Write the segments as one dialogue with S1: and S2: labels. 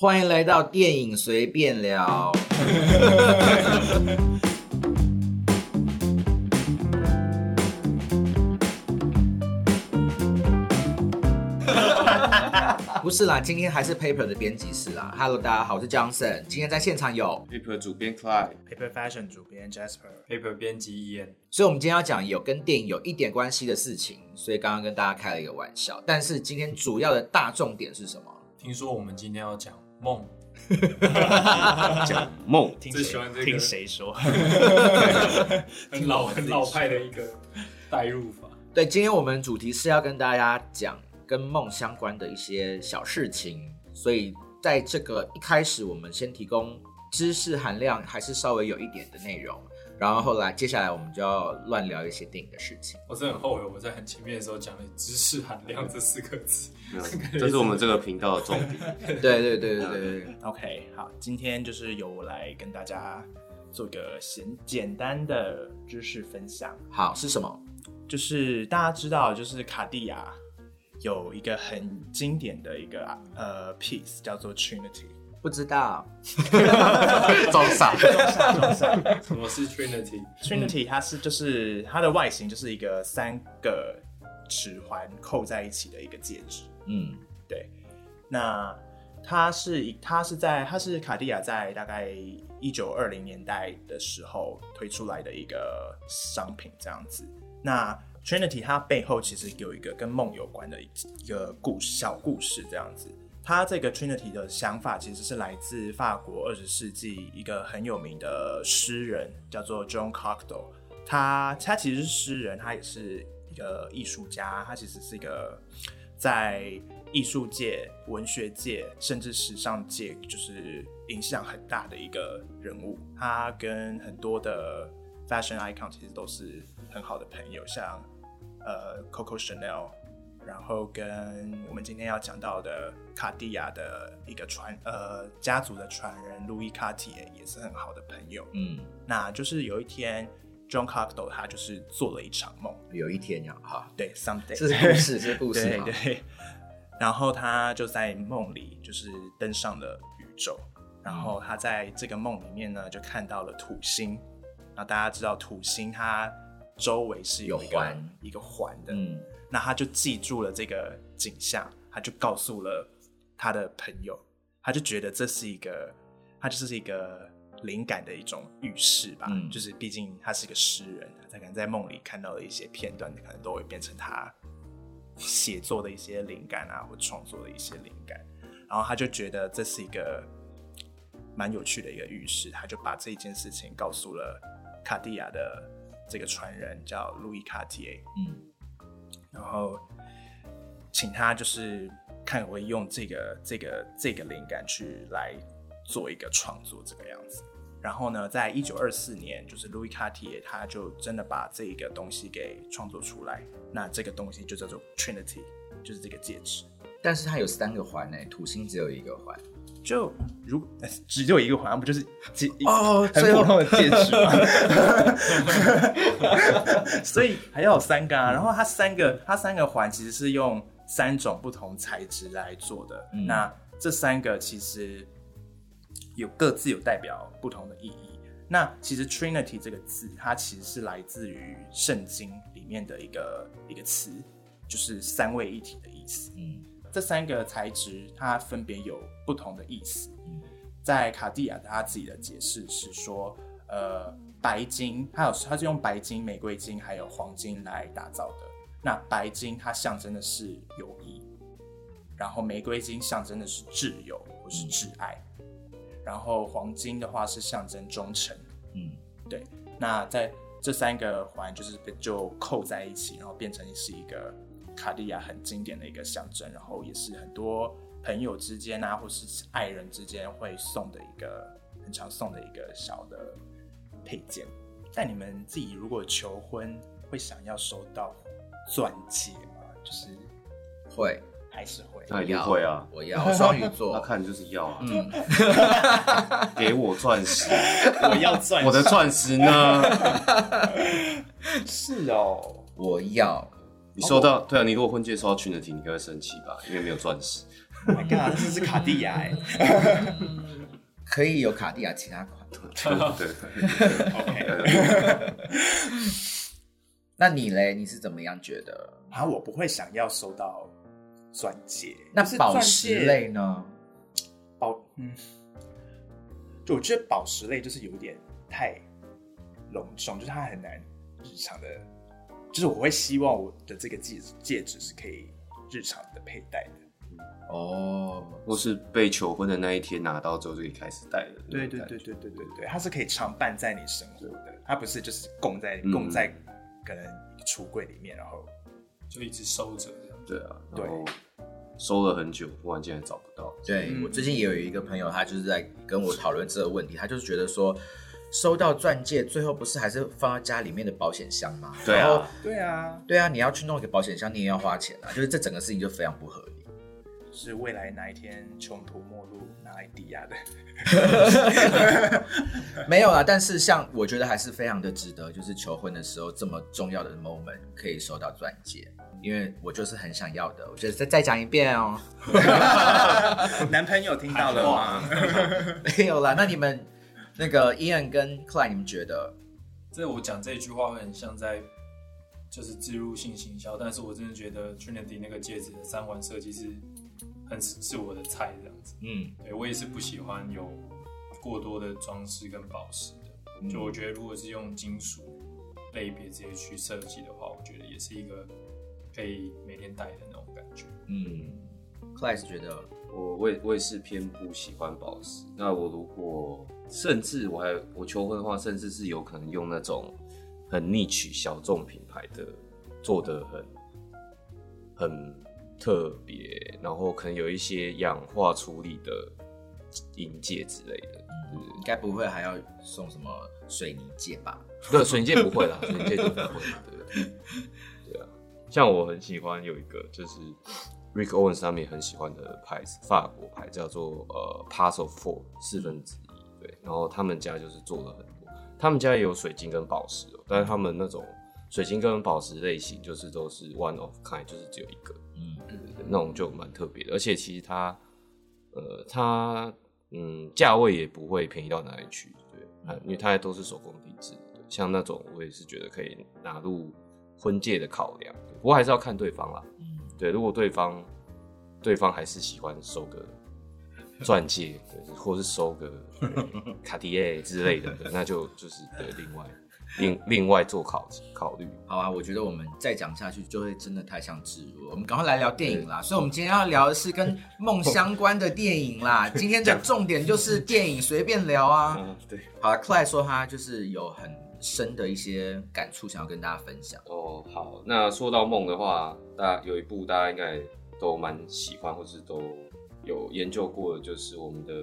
S1: 欢迎来到电影随便聊。不是啦，今天还是 Paper 的编辑室啦。Hello，大家好，我是 Johnson。今天在现场有
S2: ，Paper 主编
S3: Clyde，Paper Fashion 主编
S4: Jasper，Paper 编辑 Ian，
S1: 所以我们今天要讲有跟电影有一点关系的事情，所以刚刚跟大家开了一个玩笑。但是今天主要的大重点是什么？
S4: 听说我们今天要讲梦，
S2: 讲梦，
S3: 听
S4: 最喜欢这个
S3: 听谁说？
S4: 很老很老派的一个代入法。
S1: 对，今天我们主题是要跟大家讲跟梦相关的一些小事情，所以在这个一开始，我们先提供知识含量还是稍微有一点的内容，然后后来接下来我们就要乱聊一些电影的事情。
S4: 我真的很后悔我在很前面的时候讲了“知识含量”这四个字。
S2: 这是我们这个频道的重点。
S1: 对对对对对对，
S3: OK，好，今天就是由我来跟大家做个简简单的知识分享。
S1: 好是什么？
S3: 就是大家知道，就是卡地亚有一个很经典的一个呃 piece 叫做 Trinity。
S1: 不知道，装傻装傻。
S4: 什么是
S3: Trinity？Trinity 它是就是它的外形就是一个三个指环扣在一起的一个戒指。
S1: 嗯
S3: 对，那它是一它是在它是卡地亚在大概一九二零年代的时候推出来的一个商品，这样子。那 Trinity 它背后其实有一个跟梦有关的一个故事小故事，这样子。它这个 Trinity 的想法其实是来自法国二十世纪一个很有名的诗人，叫做 John Cocteau。他他其实是诗人，他也是一个艺术家，他其实是一个在艺术界、文学界，甚至时尚界，就是影响很大的一个人物。他跟很多的 fashion icon 其实都是很好的朋友，像呃 Coco Chanel，然后跟我们今天要讲到的卡地亚的一个传呃家族的传人 Louis Cartier 也是很好的朋友。
S1: 嗯，
S3: 那就是有一天，John Cocteau 他就是做了一场梦，
S1: 有一天呀，哈，
S3: 对，someday，
S1: 这是故事，这是故事
S3: 对。然后他就在梦里，就是登上了宇宙。然后他在这个梦里面呢，就看到了土星。那大家知道土星它周围是有一个
S1: 有环。
S3: 一个环的，
S1: 嗯。
S3: 那他就记住了这个景象，他就告诉了他的朋友，他就觉得这是一个，他就是一个灵感的一种预示吧。
S1: 嗯
S3: 就是毕竟他是一个诗人，他可能在梦里看到的一些片段，可能都会变成他写作的一些灵感啊，或创作的一些灵感。然后他就觉得这是一个蛮有趣的一个预示，他就把这件事情告诉了卡地亚的这个传人，叫路易卡提耶。
S1: 嗯
S3: 然后请他就是看我用这个这个这个灵感去来做一个创作这个样子。然后呢，在一九二四年，就是 Louis Cartier 他就真的把这个东西给创作出来。那这个东西就叫做 Trinity，就是这个戒指。
S1: 但是它有三个环呢，土星只有一个环。
S3: 就如呃 只有一个环，不就是戒
S1: 哦
S3: 很普通的戒指吗？所以还要有三个啊。然后它三个，它三个环其实是用三种不同材质来做的。
S1: 嗯
S3: 那这三个其实有各自有代表不同的意义。那其实 Trinity 这个字，它其实是来自于圣经里面的一个一个词，就是三位一体的意思。
S1: 嗯
S3: 这三个材质它分别有不同的意思。
S1: 嗯
S3: 在卡地亚他自己的解释是说，呃，白金，它有它是用白金、玫瑰金还有黄金来打造的。那白金它象征的是友谊，然后玫瑰金象征的是挚友或是挚爱，然后黄金的话是象征忠诚。
S1: 嗯
S3: 对，那在这三个环就是被就扣在一起，然后变成是一个卡地亚很经典的一个象征，然后也是很多朋友之间啊，或是爱人之间会送的一个很常送的一个小的配件。但你们自己如果求婚，会想要收到钻戒吗？就是
S1: 会，
S3: 还是会？
S2: 那一定会啊，
S1: 我要我双鱼
S2: 那
S1: 座。
S2: 看就是要啊，
S1: 嗯，
S2: 给我钻石，
S3: 我要钻
S2: 我的钻石呢？
S3: 是哦，
S1: 我要。
S2: 你收到对啊，你如果婚戒收到 Trinity，你应该会生气吧？因为没有钻石。
S3: Oh my god，这是卡地亚哎。
S1: 可以有卡地亚其他款。
S2: 对对
S3: OK，
S1: 那你嘞？你是怎么样觉得？
S3: 啊，我不会想要收到钻戒。
S1: 那
S3: 是
S1: 宝石类呢？
S3: 宝，嗯，就我觉得宝石类就是有点太隆重，就是它很难日常的，就是我会希望我的这个戒指戒指是可以日常的佩戴的。
S1: 哦，
S2: 或是被求婚的那一天拿到之后就可以开始戴了。
S3: 对对对对对对对，它是可以常伴在你生活的，它不是就是供在
S2: 嗯
S3: 供在可能橱柜里面，然后
S4: 就一直收着。
S2: 对啊，
S3: 对
S2: 然后收了很久，忽然间找不到。
S1: 对、
S3: 嗯
S1: 我最近也有一个朋友，他就是在跟我讨论这个问题，他就是觉得说，收到钻戒最后不是还是放在家里面的保险箱吗？
S2: 对啊，
S3: 对啊，
S1: 对啊，你要去弄一个保险箱，你也要花钱啊，就是这整个事情就非常不合理。
S3: 是未来哪一天穷途末路拿来抵押的。
S1: 没有啦，但是像我觉得还是非常的值得，就是求婚的时候这么重要的 moment 可以收到钻戒，因为我就是很想要的。我觉得再再讲一遍哦
S3: 男朋友听到了吗？
S1: 没有啦。那你们那个 Ian 跟 Clay，你们觉得？
S4: 这我讲这句话会很像在就是植入性行销，但是我真的觉得 Trinity 那个戒指的三环设计是很是我的菜这样子。
S1: 嗯，
S4: 对我也是不喜欢有过多的装饰跟宝石的。就我觉得，如果是用金属类别直接去设计的话，我觉得也是一个可以每天戴的那种感觉。
S1: 嗯，Klein 是觉得，
S2: 我我也我也是偏不喜欢宝石。那我如果甚至我还我求婚的话，甚至是有可能用那种很 niche 小众品牌的，做的很很特别，然后可能有一些氧化处理的银戒之类的。
S1: 应该不会还要送什么水泥戒吧？
S2: 对，水泥戒不会啦，水泥戒就不会啦，对对对对啊。像我很喜欢有一个就是 Rick Owens 上面很喜欢的牌子，法国牌叫做呃 Pass of Four 四分之一，对。然后他们家就是做了很多，他们家也有水晶跟宝石哦，但是他们那种水晶跟宝石类型就是都是 one of kind，就是只有一个，
S1: 嗯，
S2: 对对对，那种就蛮特别的，而且其实它，呃，它嗯价位也不会便宜到哪里去，对，啊因为它都是手工定制像那种我也是觉得可以纳入婚戒的考量，不过还是要看对方啦，
S1: 嗯。
S2: 对，如果对方对方还是喜欢收个钻戒，对，或是收个 卡地亚之类的，那就就是对另外另另外做考考虑，
S1: 好啊，我觉得我们再讲下去就会真的太像植入了。我们赶快来聊电影啦，所以我们今天要聊的是跟 梦相关的电影啦。今天的重点就是电影，随便聊啊。
S2: 嗯，对。
S1: 好了，Clay 说他就是有很深的一些感触，想要跟大家分享。
S2: 哦，好，那说到梦的话，大家有一部大家应该都蛮喜欢，或是都有研究过的，就是我们的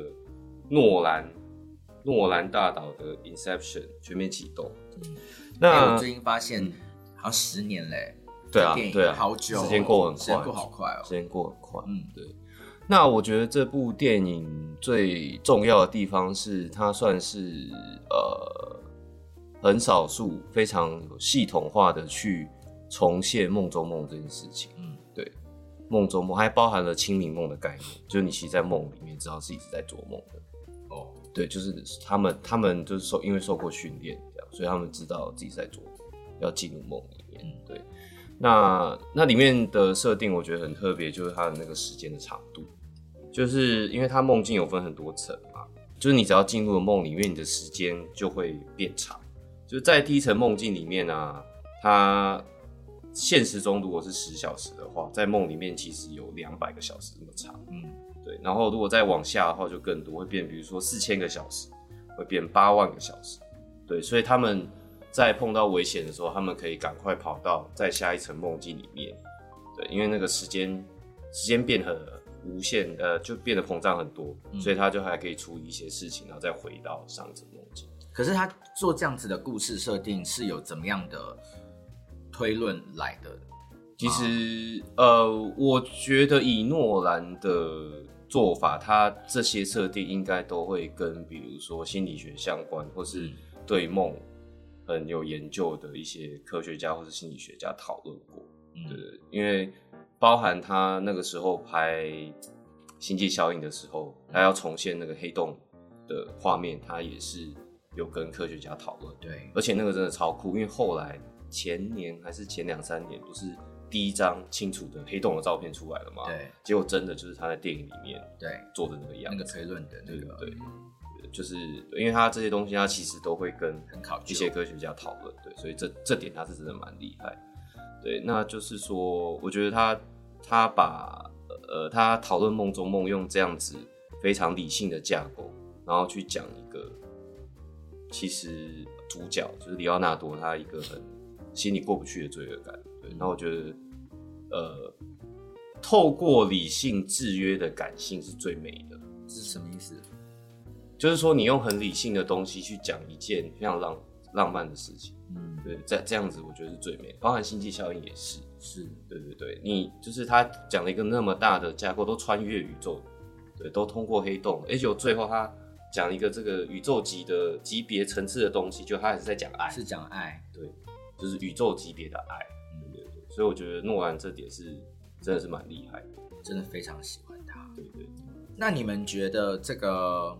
S2: 诺兰诺兰大导的《Inception》全面启动。
S1: 哎
S2: 那
S1: 我最近发现
S2: 嗯
S1: 好像十年嘞、
S2: 对啊对啊
S1: 好久哦、
S2: 时间过很快
S1: 时间过好快哦、
S2: 时间过很快，
S1: 嗯
S2: 对。那我觉得这部电影最重要的地方是，它算是呃很少数非常有系统化的去重现梦中梦这件事情。
S1: 嗯，
S2: 对，梦中梦还包含了清明梦的概念，就是你其实在梦里面知道自己是在做梦的。
S1: 哦，
S2: 对，就是他们他们就是受因为受过训练所以他们知道自己在做，要进入梦里面。
S1: 嗯
S2: 对，那那里面的设定我觉得很特别，就是它的那个时间的长度，就是因为它梦境有分很多层嘛，就是你只要进入了梦里面，你的时间就会变长。就是在第一层梦境里面啊，它现实中如果是十小时的话，在梦里面其实有两百个小时那么长。
S1: 嗯，
S2: 对，然后如果再往下的话就更多，会变，比如说四千个小时，会变八万个小时。对，所以他们在碰到危险的时候，他们可以赶快跑到在下一层梦境里面。对，因为那个时间时间变很无限，呃，就变得膨胀很多，所以他就还可以处理一些事情，然后再回到上一层梦境。
S1: 可是他做这样子的故事设定是有怎么样的推论来的？
S2: 其实，呃，我觉得以诺兰的做法，他这些设定应该都会跟比如说心理学相关，或是对梦很有研究的一些科学家或是心理学家讨论过。
S1: 嗯
S2: 对对，因为包含他那个时候拍《星际效应的时候，他要重现那个黑洞的画面，他也是有跟科学家讨论。
S1: 对，
S2: 而且那个真的超酷，因为后来前年还是前两三年，不是第一张清楚的黑洞的照片出来了吗？
S1: 对，
S2: 结果真的就是他在电影里面
S1: 对，
S2: 做的那个样子。
S1: 那个推论的那个，
S2: 对对，就是因为他这些东西，他其实都会跟
S1: 很考
S2: 一些科学家讨论，对，所以这这点他是真的蛮厉害。对，那就是说，我觉得他他把呃他讨论梦中梦用这样子非常理性的架构，然后去讲一个其实主角就是里奥纳多他一个很心里过不去的罪恶感。对，那我觉得呃透过理性制约的感性是最美的。
S1: 这是什么意思？
S2: 就是说，你用很理性的东西去讲一件非常浪浪漫的事情，
S1: 嗯，
S2: 对，这这样子我觉得是最美，包含星际效应也是，
S1: 是，
S2: 对对对，你就是他讲了一个那么大的架构，都穿越宇宙，对，都通过黑洞，而且最后他讲一个这个宇宙级的级别层次的东西，就他还是在讲爱，
S1: 是讲爱，
S2: 对，就是宇宙级别的爱，对对对，所以我觉得诺兰这点是真的是蛮厉害的，
S1: 真的非常喜欢他。
S2: 对对。
S1: 那你们觉得这个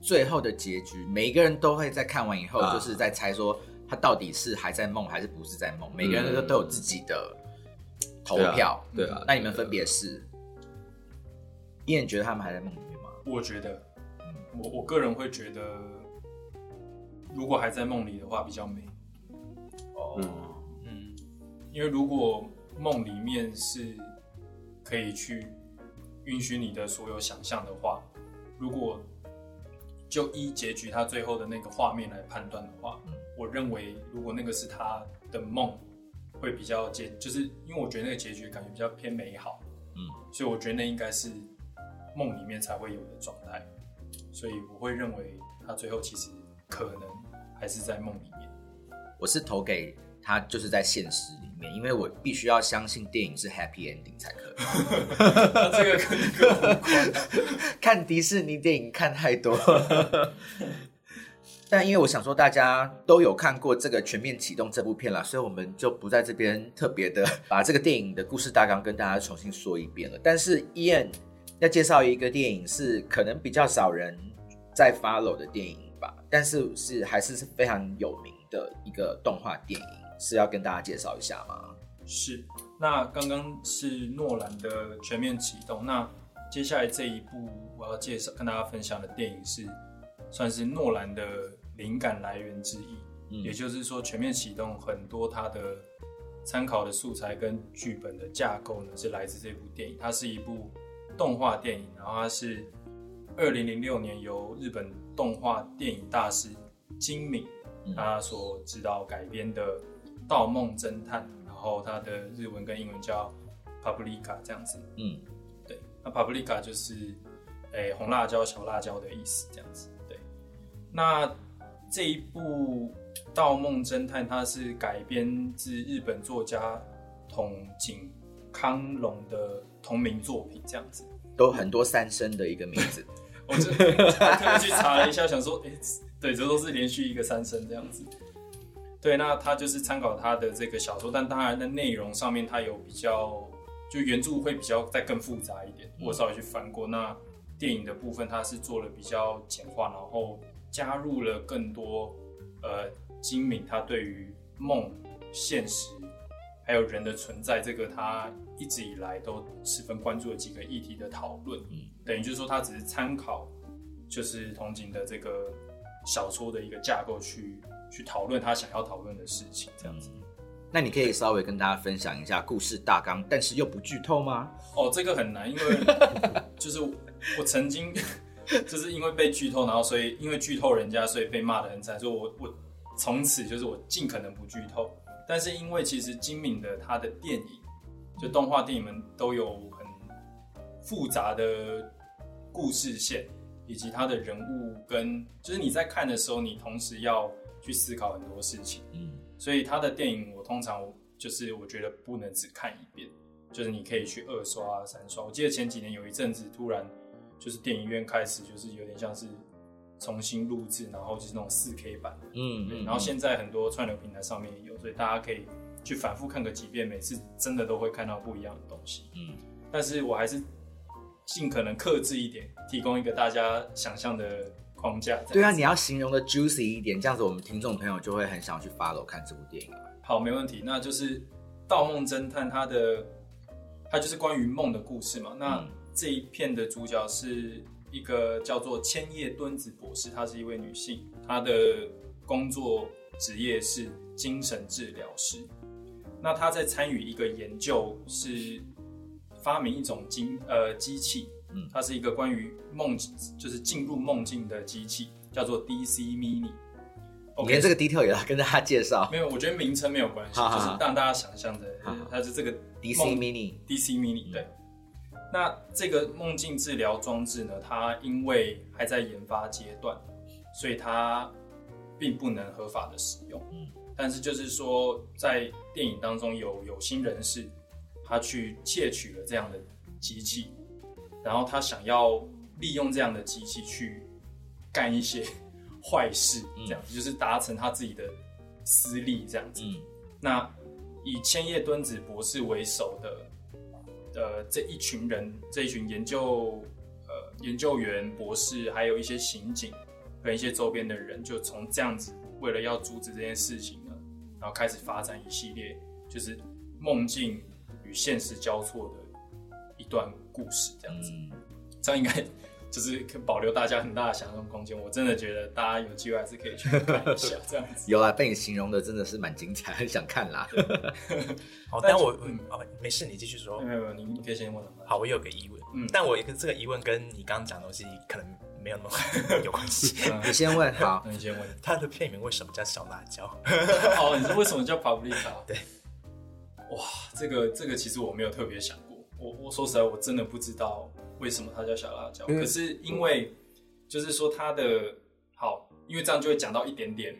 S1: 最后的结局，每一个人都会在看完以后，
S2: 啊
S1: 就是在猜说他到底是还在梦还是不是在梦？每个人都都有自己的投票。
S2: 对啊，
S1: 那你们分别是？依然觉得他们还在梦里面吗？
S4: 我觉得，我我个人会觉得，如果还在梦里的话比较美。
S1: 哦，
S4: 嗯，因为如果梦里面是可以去允许你的所有想象的话，如果就依结局他最后的那个画面来判断的话，
S1: 嗯
S4: 我认为如果那个是他的梦，会比较结，就是因为我觉得那个结局感觉比较偏美好，
S1: 嗯，
S4: 所以我觉得那应该是梦里面才会有的状态，所以我会认为他最后其实可能还是在梦里面。
S1: 我是投给他，就是在现实里面，因为我必须要相信电影是 happy ending 才可以。
S4: 这个跟这个无关。
S1: 看迪士尼电影看太多，但因为我想说大家都有看过这个《全面启动》这部片了，所以我们就不在这边特别的把这个电影的故事大纲跟大家重新说一遍了。但是伊恩要介绍一个电影是可能比较少人在 follow 的电影吧，但是是还是是非常有名的一个动画电影，是要跟大家介绍一下吗？
S4: 是，那刚刚是诺兰的《全面启动》，那接下来这一部我要介绍跟大家分享的电影是，算是诺兰的灵感来源之一。
S1: 嗯
S4: 也就是说，《全面启动》很多它的参考的素材跟剧本的架构呢，是来自这部电影。它是一部动画电影，然后它是二零零六年由日本动画电影大师金敏
S1: 嗯
S4: 他所指导改编的《盗梦侦探》，然后它的日文跟英文叫 Paprika 这样子。
S1: 嗯
S4: 对，那 Paprika 就是诶、红辣椒、小辣椒的意思，这样子。对，那这一部《盗梦侦探》它是改编自日本作家筒井康隆的同名作品，这样子。
S1: 都很多三声的一个名字，
S4: 我这还特别去查了一下，想说，哎、对，这都是连续一个三声这样子。对，那他就是参考他的这个小说，但当然在内容上面，他有比较，就原著会比较再更复杂一点。我稍微去翻过，那电影的部分，他是做了比较简化，然后加入了更多呃精明他对于梦、现实还有人的存在这个他一直以来都十分关注的几个议题的讨论。
S1: 嗯
S4: 等于就是说，他只是参考就是同景的这个小说的一个架构去去讨论他想要讨论的事情，这样子。
S1: 那你可以稍微跟大家分享一下故事大纲，但是又不剧透吗？
S4: 哦，这个很难，因为 就是我曾经就是因为被剧透，然后所以因为剧透人家，所以被骂的很惨，所以我我从此就是我尽可能不剧透。但是因为其实精敏的他的电影，就动画电影们都有很复杂的故事线，以及他的人物跟就是你在看的时候，你同时要去思考很多事情。
S1: 嗯
S4: 所以他的电影我通常就是我觉得不能只看一遍，就是你可以去二刷、三刷。我记得前几年有一阵子突然就是电影院开始就是有点像是重新录制，然后就是那种四 K 版，
S1: 嗯
S4: 嗯然后现在很多串流平台上面也有，所以大家可以去反复看个几遍，每次真的都会看到不一样的东西。
S1: 嗯
S4: 但是我还是尽可能克制一点，提供一个大家想象的框架。
S1: 对啊，你要形容的 juicy 一点，这样子我们听众朋友就会很想去 follow 看这部电影。
S4: 好，没问题。那就是《盗梦侦探》，它的它就是关于梦的故事嘛。那这一片的主角是一个叫做千叶敦子博士，她是一位女性，她的工作职业是精神治疗师。那她在参与一个研究，是发明一种机呃机器，嗯，它是一个关于梦，就是进入梦境的机器，叫做 DC Mini。
S1: 连这个 detail 也要跟大家介绍。
S4: 没有，我觉得名称没有关系，就是让大家想象的，它是这个
S1: DC Mini。
S4: DC Mini 对。那这个梦境治疗装置呢？它因为还在研发阶段，所以它并不能合法的使用。嗯。但是就是说，在电影当中有有心人士，他去窃取了这样的机器，然后他想要利用这样的机器去干一些。坏事这样子，就是达成他自己的私利这样子。那以千叶敦子博士为首的呃这一群人，这一群研究呃研究员、博士，还有一些刑警跟一些周边的人，就从这样子为了要阻止这件事情呢，然后开始发展一系列就是梦境与现实交错的一段故事这样子。这样应该。就是保留大家很大的想象空间，我真的觉得大家有机会还是可以去看一下这样子。
S1: 有啊，被你形容的真的是蛮精彩，很想看啦。
S3: 好，但我嗯哦没事，你继续说。
S4: 没有没有，你你可以先问。
S3: 好，我有个疑问，嗯，但我一个这个疑问跟你刚刚讲的东西可能没有那么有关系。
S1: 你先问，好，
S4: 你先问。
S3: 他的片名为什么叫小辣椒？
S4: 哦，你是为什么叫 Paprika？
S3: 对。
S4: 哇，这个这个其实我没有特别想过，我我说实在我真的不知道。为什么它叫小辣椒？可是因为就是说它的好，因为这样就会讲到一点点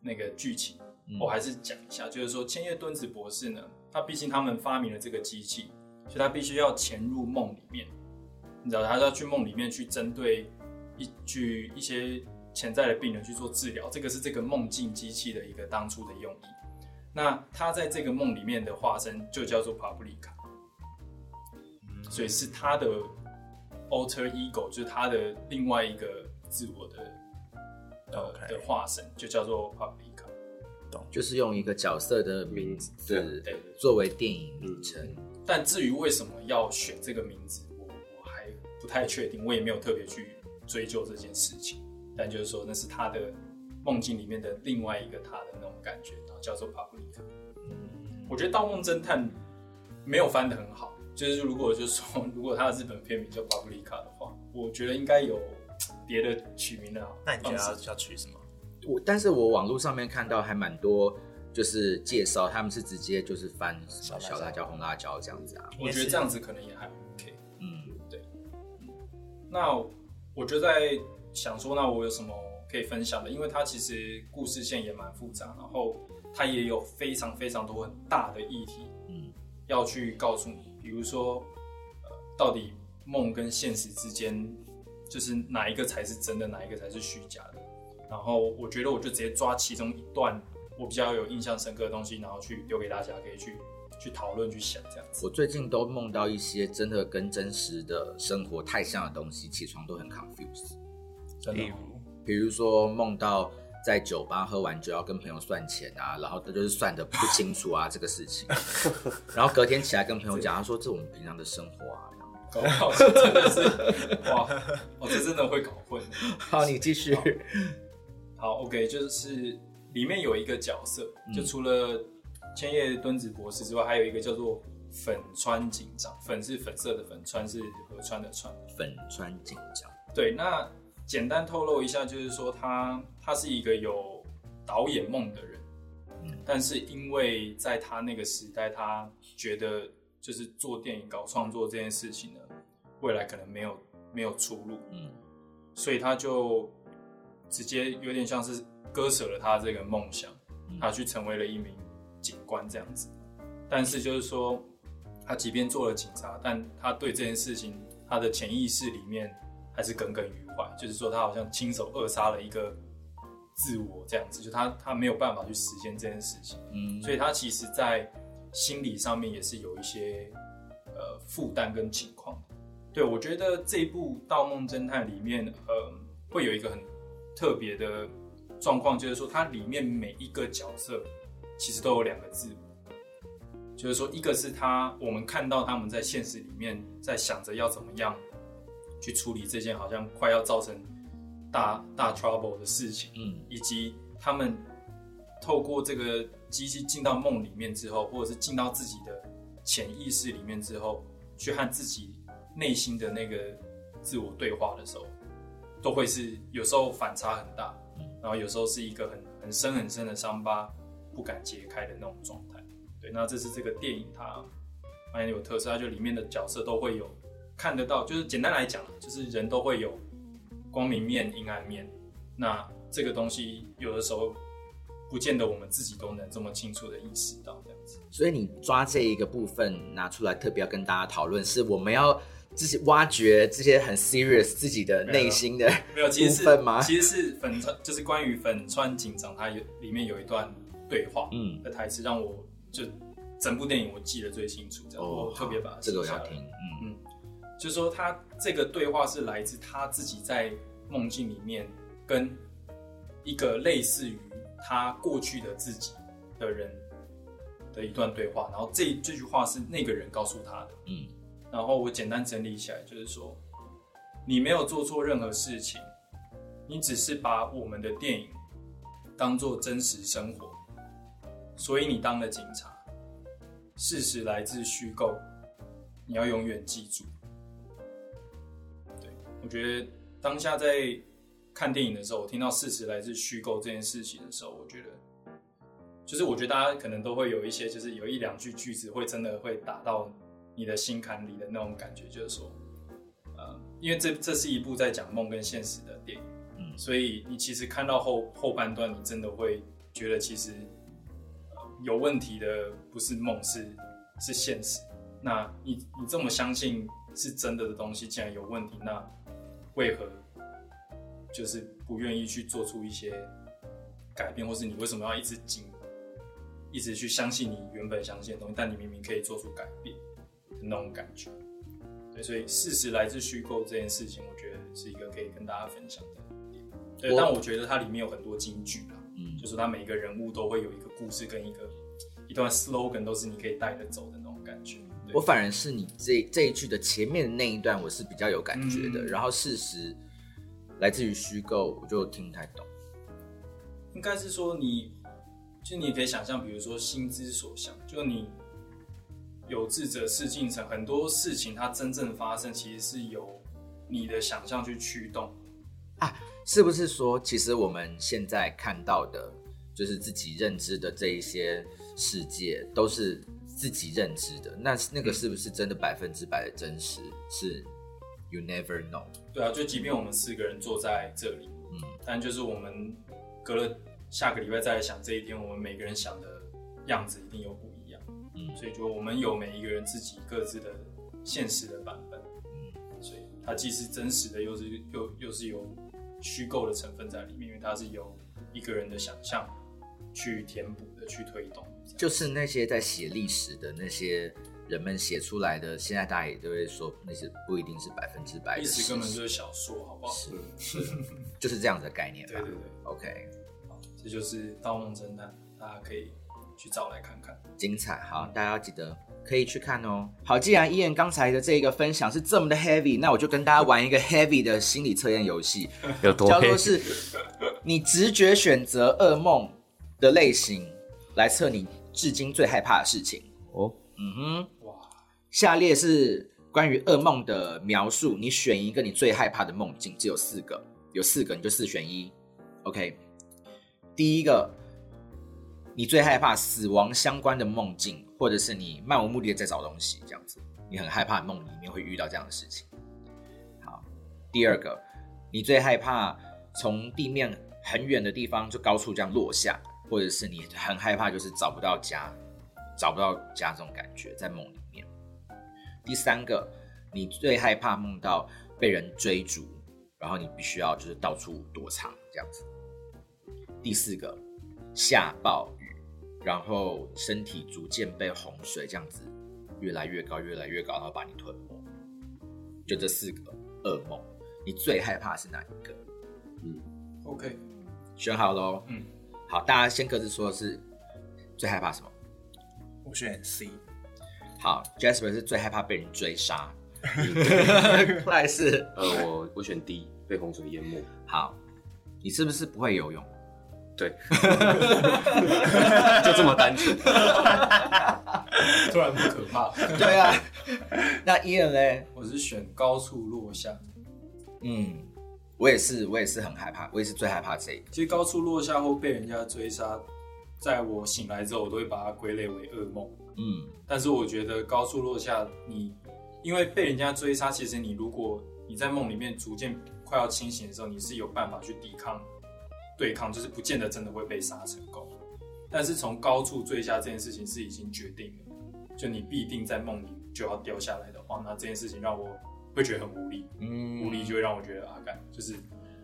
S4: 那个剧情，我还是讲一下，就是说千叶敦子博士呢，他毕竟他们发明了这个机器，所以他必须要潜入梦里面，你知道，他要去梦里面去针对一具一些潜在的病人去做治疗，这个是这个梦境机器的一个当初的用意。那他在这个梦里面的化身就叫做帕布利卡，所以是他的。Alter Ego 就是他的另外一个自我的呃的化身，就叫做 r i k a
S1: 懂？就是用一个角色的名字对作为电影名称。
S4: 但至于为什么要选这个名字，我我还不太确定，我也没有特别去追究这件事情。但就是说，那是他的梦境里面的另外一个他的那种感觉，然后叫做 r i k a 嗯，我觉得《盗梦侦探》没有翻的很好。就是如果就是说，如果他的日本片名叫《巴布利卡》的话，我觉得应该有别的取名的。
S3: 那你觉得要要取什么？
S1: 我但是我网络上面看到还蛮多，就是介绍他们是直接就是翻小辣椒、红辣椒这样子啊。
S4: 我觉得这样子可能也还 OK。嗯，对。那我就在想说，那我有什么可以分享的？因为它其实故事线也蛮复杂，然后它也有非常非常多很大的议题，嗯，要去告诉你。比如说，呃，到底梦跟现实之间，就是哪一个才是真的，哪一个才是虚假的？然后我觉得我就直接抓其中一段我比较有印象深刻的东西，然后去丢给大家，可以去去讨论、去想这样子。
S1: 我最近都梦到一些真的跟真实的生活太像的东西，起床都很 confused。
S4: 例如，
S1: 比如说梦到。在酒吧喝完酒要跟朋友算钱啊，然后他就是算的不清楚啊这个事情，然后隔天起来跟朋友讲，他说这我们平常的生活啊，
S4: 搞搞 真的是哇，哦这真的会搞混。
S1: 好，你继续。
S4: 好，OK，就是里面有一个角色，就除了千叶敦子博士之外，还有一个叫做粉川警长，粉是粉色的粉，川是河川的川，
S1: 粉川警长。
S4: 对，那。简单透露一下，就是说他他是一个有导演梦的人，嗯，但是因为在他那个时代，他觉得就是做电影搞创作这件事情呢，未来可能没有没有出路，嗯，所以他就直接有点像是割舍了他这个梦想，他去成为了一名警官这样子，但是就是说他即便做了警察，但他对这件事情他的潜意识里面。还是耿耿于怀，就是说他好像亲手扼杀了一个自我这样子，就他他没有办法去实现这件事情，嗯，所以他其实，在心理上面也是有一些呃负担跟情况，对，我觉得这一部《盗梦侦探》里面，呃，会有一个很特别的状况，就是说它里面每一个角色其实都有两个字，就是说一个是他我们看到他们在现实里面在想着要怎么样去处理这件好像快要造成大大 trouble 的事情，
S1: 嗯。
S4: 以及他们透过这个机器进到梦里面之后，或者是进到自己的潜意识里面之后，去和自己内心的那个自我对话的时候，都会是有时候反差很大，然后有时候是一个很很深很深的伤疤，不敢揭开的那种状态。对，那这是这个电影它蛮有特色，它就里面的角色都会有看得到，就是简单来讲，就是人都会有光明面、阴暗面。那这个东西有的时候不见得我们自己都能这么清楚的意识到，这样子。
S1: 所以你抓这一个部分拿出来，特别要跟大家讨论，是我们要自己挖掘这些很 serious 自己的内心的
S4: 没有，其实
S1: 部分吗
S4: 是其实是粉川，就是关于粉川警长，他有里面有一段对话，
S1: 嗯
S4: 的台词让我就整部电影我记得最清楚，这样、我特别把它
S1: 这个我要听，嗯嗯
S4: 就是说他这个对话是来自他自己在梦境里面跟一个类似于他过去的自己的人的一段对话，然后这这句话是那个人告诉他的，
S1: 嗯
S4: 然后我简单整理起来，就是说，你没有做错任何事情，你只是把我们的电影当做真实生活，所以你当了警察。事实来自虚构，你要永远记住。对我觉得当下在看电影的时候，我听到事实来自虚构这件事情的时候，我觉得，就是我觉得大家可能都会有一些，就是有一两句句子会真的会打到你的心坎里的那种感觉，就是说，呃，因为这这是一部在讲梦跟现实的电影，
S1: 嗯
S4: 所以你其实看到后后半段，你真的会觉得其实、呃有问题的不是梦，是是现实。那你你这么相信是真的的东西，既然有问题，那为何就是不愿意去做出一些改变，或是你为什么要一直紧，一直去相信你原本相信的东西，但你明明可以做出改变的那种感觉。对，所以事实来自虚构这件事情，我觉得是一个可以跟大家分享的点。对，
S1: 我
S4: 但我觉得它里面有很多金句啊，
S1: 嗯
S4: 就是它每一个人物都会有一个故事跟一个一段 slogan，都是你可以带着走的那种感觉。对
S1: 我反而是你这这一句的前面的那一段，我是比较有感觉的，
S4: 嗯
S1: 然后事实来自于虚构，我就听不太懂。
S4: 应该是说你，就你也可以想象，比如说心之所向，就你有志者事竟成，很多事情它真正发生，其实是由你的想象去驱动啊。
S1: 是不是说，其实我们现在看到的，就是自己认知的这一些世界，都是自己认知的？那那个是不是真的百分之百的真实？是 you never know。
S4: 对啊，就即便我们四个人坐在这里，
S1: 嗯，
S4: 但就是我们隔了下个礼拜再来想这一天，我们每个人想的样子一定有不一样。
S1: 嗯
S4: 所以就我们有每一个人自己各自的现实的版本。
S1: 嗯
S4: 所以它既是真实的，又是又又是有虚构的成分在里面，因为它是由一个人的想象去填补的，去推动。
S1: 就是那些在写历史的那些人们写出来的，现在大家也都会说，那些不一定是百分之百的
S4: 历史根本就是小说，好不好？
S1: 是是就是这样子的概念吧。
S4: 对对对
S1: ，OK，
S4: 好，这就是《盗梦侦探》，大家可以去找来看看。
S1: 精彩，好，大家要记得可以去看哦。好，既然伊恩刚才的这个分享是这么的 heavy，那我就跟大家玩一个 heavy 的心理测验游戏，
S2: 有多
S1: 叫做？是你直觉选择噩梦的类型来测你至今最害怕的事情。
S2: 哦，
S1: 嗯哼，
S4: 哇，
S1: 下列是关于噩梦的描述，你选一个你最害怕的梦境，只有四个，有四个你就四选一。OK，第一个，你最害怕死亡相关的梦境，或者是你漫无目的的在找东西，这样子，你很害怕梦里面会遇到这样的事情。好，第二个，你最害怕从地面很远的地方就高处这样落下，或者是你很害怕就是找不到家，找不到家这种感觉在梦里面。第三个，你最害怕梦到被人追逐，然后你必须要就是到处躲藏这样子。第四个，下暴雨，然后身体逐渐被洪水这样子越来越高，越来越高，然后把你吞没。就这四个噩梦，你最害怕是哪一个？
S4: 嗯 OK，
S1: 选好喽。
S4: 嗯，
S1: 好，大家先各自说是最害怕什么？
S3: 我选 C，
S1: 好，Jasper 是最害怕被人追杀，后来是
S2: 呃，我我选 D，被洪水淹没。
S1: 好，你是不是不会游泳？
S2: 对，就这么单纯。
S4: 突然不可怕。
S1: 对啊，那 Ian 呢？
S4: 我是选高处落下。
S1: 嗯，我也是，我也是很害怕，我也是最害怕这个。
S4: 其实高处落下或被人家追杀，在我醒来之后，我都会把它归类为噩梦。
S1: 嗯
S4: 但是我觉得高处落下，你因为被人家追杀，其实你如果你在梦里面逐渐快要清醒的时候，你是有办法去抵抗、对抗，就是不见得真的会被杀成功。但是从高处坠下这件事情是已经决定了，就你必定在梦里就要掉下来的话，那这件事情让我会觉得很无力，
S1: 嗯
S4: 无力就会让我觉得啊，干就是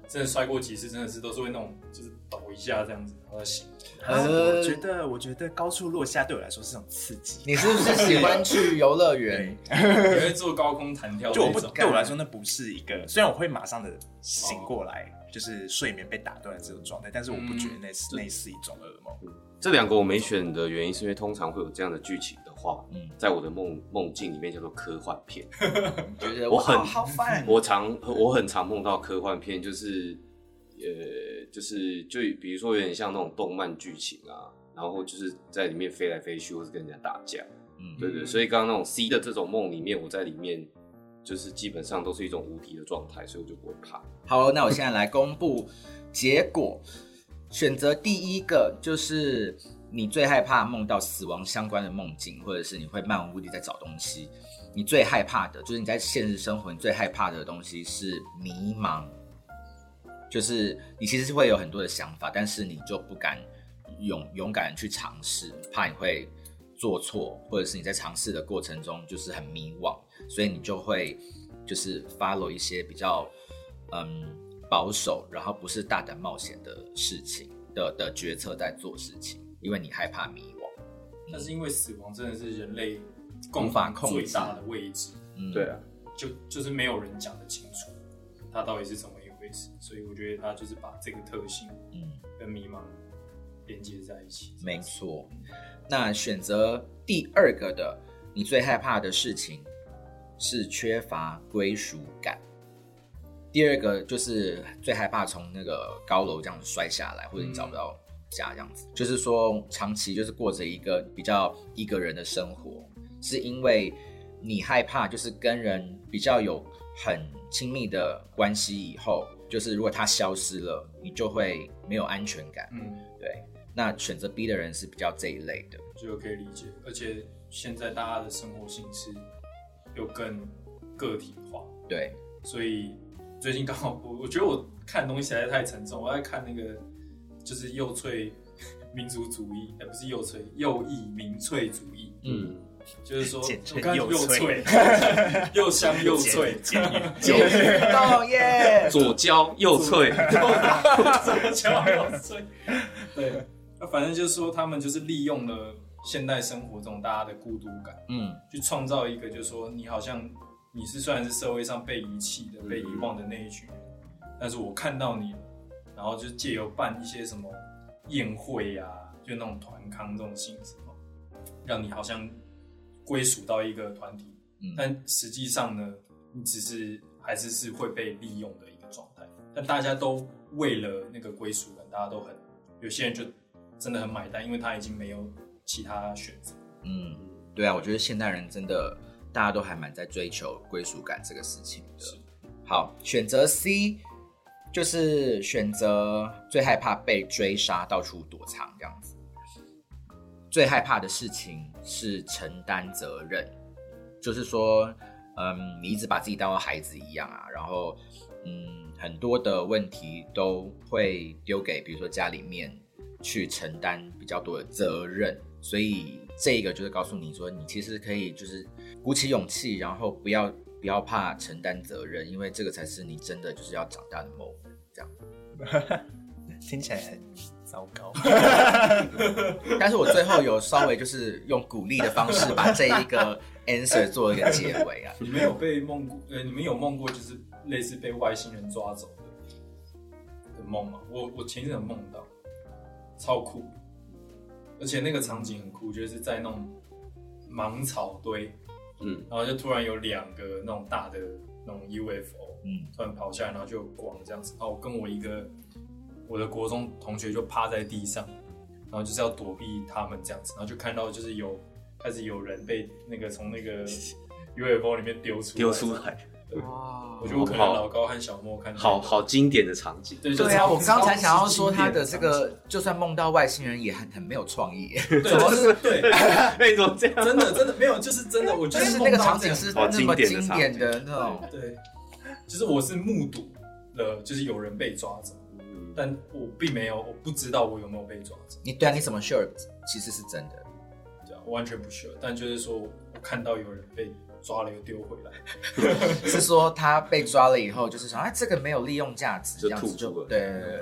S4: 真的摔过几次，真的是都是会那种就是抖一下这样子，然后醒。
S3: 啊
S1: 呃
S3: 我觉得我觉得高处落下对我来说是种刺激。
S1: 你是不是喜欢去游乐园？
S4: 你会做高空弹跳
S3: 就我不，对我来说，那不是一个，虽然我会马上的醒过来，就是睡眠被打断的这种状态，但是我不觉得那是那是一种噩梦。
S2: 这两个我没选的原因，是因为通常会有这样的剧情的话，
S1: 嗯
S2: 在我的梦梦境里面叫做科幻片。
S1: 觉得
S2: 我很
S1: 好好烦。
S2: 我常我很常梦到科幻片，就是呃，就是就比如说有点像那种动漫剧情啊，然后就是在里面飞来飞去，或是跟人家打架。
S1: 嗯
S2: 对对，所以刚刚那种 C 的这种梦里面，我在里面就是基本上都是一种无敌的状态，所以我就不会怕。
S1: 好，那我现在来公布结果。选择第一个就是你最害怕梦到死亡相关的梦境，或者是你会漫无目的在找东西。你最害怕的就是你在现实生活你最害怕的东西是迷茫，就是你其实是会有很多的想法，但是你就不敢勇勇敢去尝试，怕你会做错，或者是你在尝试的过程中就是很迷惘，所以你就会就是 follow 一些比较嗯保守，然后不是大胆冒险的事情的的决策在做事情，因为你害怕迷惘。
S4: 但是因为死亡真的是人类共
S1: 无法控制
S4: 最大的位置，
S1: 嗯，
S2: 对啊，
S4: 就就是没有人讲得清楚它到底是怎么一回事，所以我觉得他就是把这个特性
S1: 嗯，
S4: 跟迷茫连接在一起。
S1: 没错。那选择第二个的，你最害怕的事情是缺乏归属感。第二个就是最害怕从那个高楼这样摔下来，或者你找不到家这样子。就是说，长期就是过着一个比较一个人的生活，是因为你害怕就是跟人比较有很亲密的关系以后，就是如果他消失了，你就会没有安全感。
S4: 嗯，
S1: 对，那选择 B 的人是比较这一类的。
S4: 这个可以理解。而且现在大家的生活形式又更个体化，
S1: 对，
S4: 所以最近刚好我我觉得我看的东西实在太沉重，我在看那个就是右粹 民族主义，呃，不是右粹，右翼民粹主义，
S1: 嗯，
S4: 就是说
S3: 简称
S4: 我刚
S3: 右
S4: 右
S3: 粹
S4: 粹，又香又脆，
S1: 耶！
S2: 左焦右脆，
S4: 左焦右脆，对，那反正就是说他们就是利用了现代生活中大家的孤独感，
S1: 嗯。
S4: 去创造一个，就是说你好像你是虽然是社会上被遗弃的、被遗忘的那一群人，但是我看到你了，然后就借由办一些什么宴会呀、就那种团康这种性质哦，让你好像归属到一个团体，
S1: 嗯
S4: 但实际上呢，你只是还是是会被利用的一个状态。但大家都为了那个归属感，大家都很有些人就真的很买单，因为他已经没有其他选择。
S1: 嗯，对啊，我觉得现代人真的大家都还蛮在追求归属感这个事情的。好，选择 C 就是选择最害怕被追杀、到处躲藏这样子。最害怕的事情是承担责任，就是说，嗯，你一直把自己当做孩子一样啊，然后，嗯，很多的问题都会丢给比如说家里面去承担比较多的责任，所以这个就是告诉你说，你其实可以就是鼓起勇气，然后不要不要怕承担责任，因为这个才是你真的就是要长大的梦。
S3: 听起来很糟糕。
S1: 但是我最后有稍微就是用鼓励的方式把这一个 answer 做一个结尾啊。
S4: 你们有被梦过？呃，你们有梦过就是类似被外星人抓走的的梦吗？我我前一阵有梦到，超酷，而且那个场景很酷，就是在那种芒草堆，
S2: 嗯，
S4: 然后就突然有两个那种大的那种 UFO，
S1: 嗯，
S4: 突然跑下来，然后就有光这样子。然后我跟我一个我的国中同学就趴在地上，然后就是要躲避他们这样子，然后就看到就是有开始有人被那个从那个 UFO 里面丢出
S2: 丢出来，
S1: 哇。
S4: 我觉得我可能老高和小莫看到
S2: 好好经典的场景。
S4: 对
S1: 对啊，我刚才想要说他的这个，就算梦到外星人也很很没有创意，
S4: 主要 是？对，对，
S2: 哎，你怎么这样？
S4: 真的真的没有，就是真的，我觉
S1: 得是是那个场景是那么
S2: 经典的
S1: 那种，
S4: 对，就是我是目睹了，就是有人被抓但我并没有，我不知道我有没有被抓走，
S1: 你对啊，你怎么 sure 其实是真的？
S4: 对啊，我完全不 sure，但就是说我看到有人被抓了又丢回来，
S1: 是说他被抓了以后，就是说，哎，这个没有利用价值，
S2: 就
S1: 这样子就对对对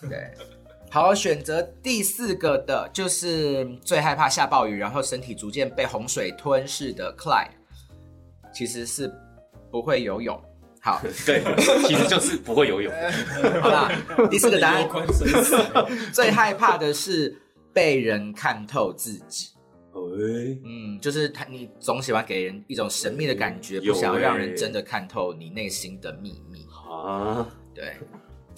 S1: 对对。好，选择第四个的就是最害怕下暴雨，然后身体逐渐被洪水吞噬的 Clyde，其实是不会游泳。好，
S2: 对，其实就是不会游泳。
S1: 好啦，第四个答案最害怕的是被人看透自己。
S2: 哎，
S1: 嗯，就是他，你总喜欢给人一种神秘的感觉，
S2: 有
S1: 不想要让人
S2: 欸
S1: 真的看透你内心的秘密。
S2: 啊，
S1: 对，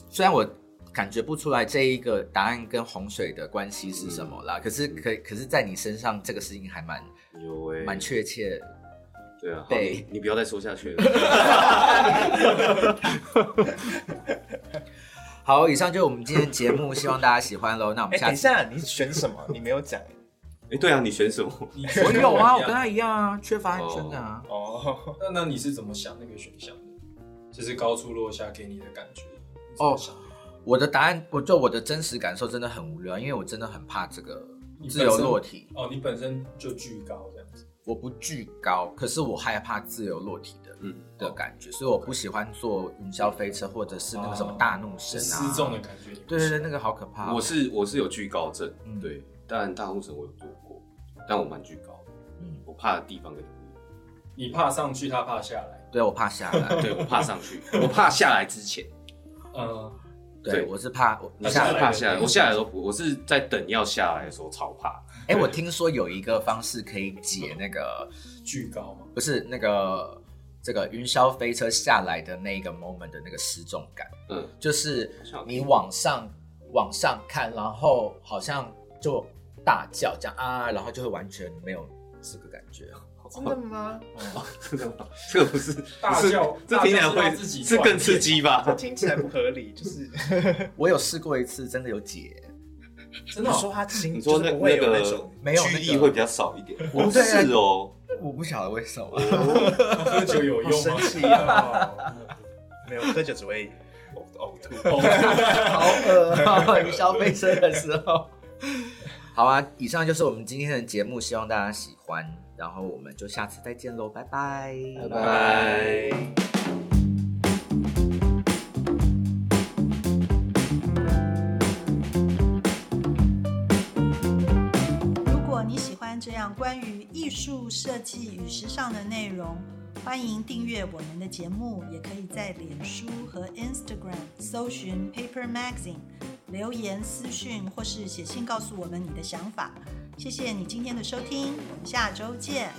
S1: 虽然我感觉不出来这一个答案跟洪水的关系是什么啦，可是可可是，在你身上这个事情还蛮
S2: 有哎，
S1: 蛮确切。
S2: 对啊，好
S1: 被
S2: 你你不要再说下去了。
S1: 好，以上就是我们今天的节目，希望大家喜欢喽。那我
S3: 哎、
S1: 们下次
S3: 等一下，你选什么？你没有讲
S2: 哎，对啊，你选什么？
S4: 你
S1: 我有啊，我跟
S4: 他
S1: 他一样啊，缺乏安全感啊。
S3: 哦。
S4: 那那你是怎么想那个选项的？就是高处落下给你的感觉
S1: 哦我的答案，我就我的真实感受真的很无聊，因为我真的很怕这个自由落体。
S4: 哦，你本身就巨高这样子，
S1: 我不巨高，可是我害怕自由落体的
S2: 嗯，
S1: 的感觉，所以我不喜欢坐云霄飞车或者是那个什么大怒神啊。
S4: 失重的感觉。
S1: 对对对，那个好可怕哦、
S2: 我是我是有巨高症
S1: 嗯，
S2: 对，但大怒神我有做过，但我蛮惧高的，
S1: 嗯，
S2: 我怕的地方跟你不一样。
S4: 你怕上去，他怕下来。
S1: 对我怕下来，
S2: 对我怕上去，我怕下来之前，
S4: 嗯，
S1: 对
S2: 对
S1: 我是怕我
S2: 你
S1: 下来。
S2: 是怕下来，我下来都不，我是在等要下来的时候超怕。
S1: 哎、我听说有一个方式可以解那个，
S4: 巨高嘛。
S1: 不是那个这个云霄飞车下来的那个 moment 的那个失重感，
S2: 嗯，
S1: 就是
S2: 好像有
S1: 你往上往上看，然后好像就大叫这样啊，然后就会完全没有这个感觉。
S3: 真的吗？
S2: 真的吗？这个不是
S4: 大叫
S2: 这听起来会
S4: 自己
S2: 是更刺激吧？
S3: 听起来不合理，就是
S1: 我有试过一次，真的有解。
S4: 真的哦、
S3: 你说他轻，
S2: 你说那
S3: 就是不会有
S2: 那个
S1: 没有那个
S2: 距离会比较少一点，哦
S1: 对啊
S2: 是哦，
S1: 我不晓得为什么。
S4: 喝酒有
S3: 好
S4: 用吗？
S3: 神奇哦。没有喝酒只会呕呕吐。
S1: 好恶啊！云霄飞车的时候。好啊，以上就是我们今天的节目，希望大家喜欢，然后我们就下次再见喽，拜拜，
S2: 拜拜。
S5: 如果你喜欢这样关于艺术设计与时尚的内容，欢迎订阅我们的节目，也可以在脸书和 Instagram 搜寻 Paper Magazine，留言私讯或是写信告诉我们你的想法。谢谢你今天的收听，我们下周见。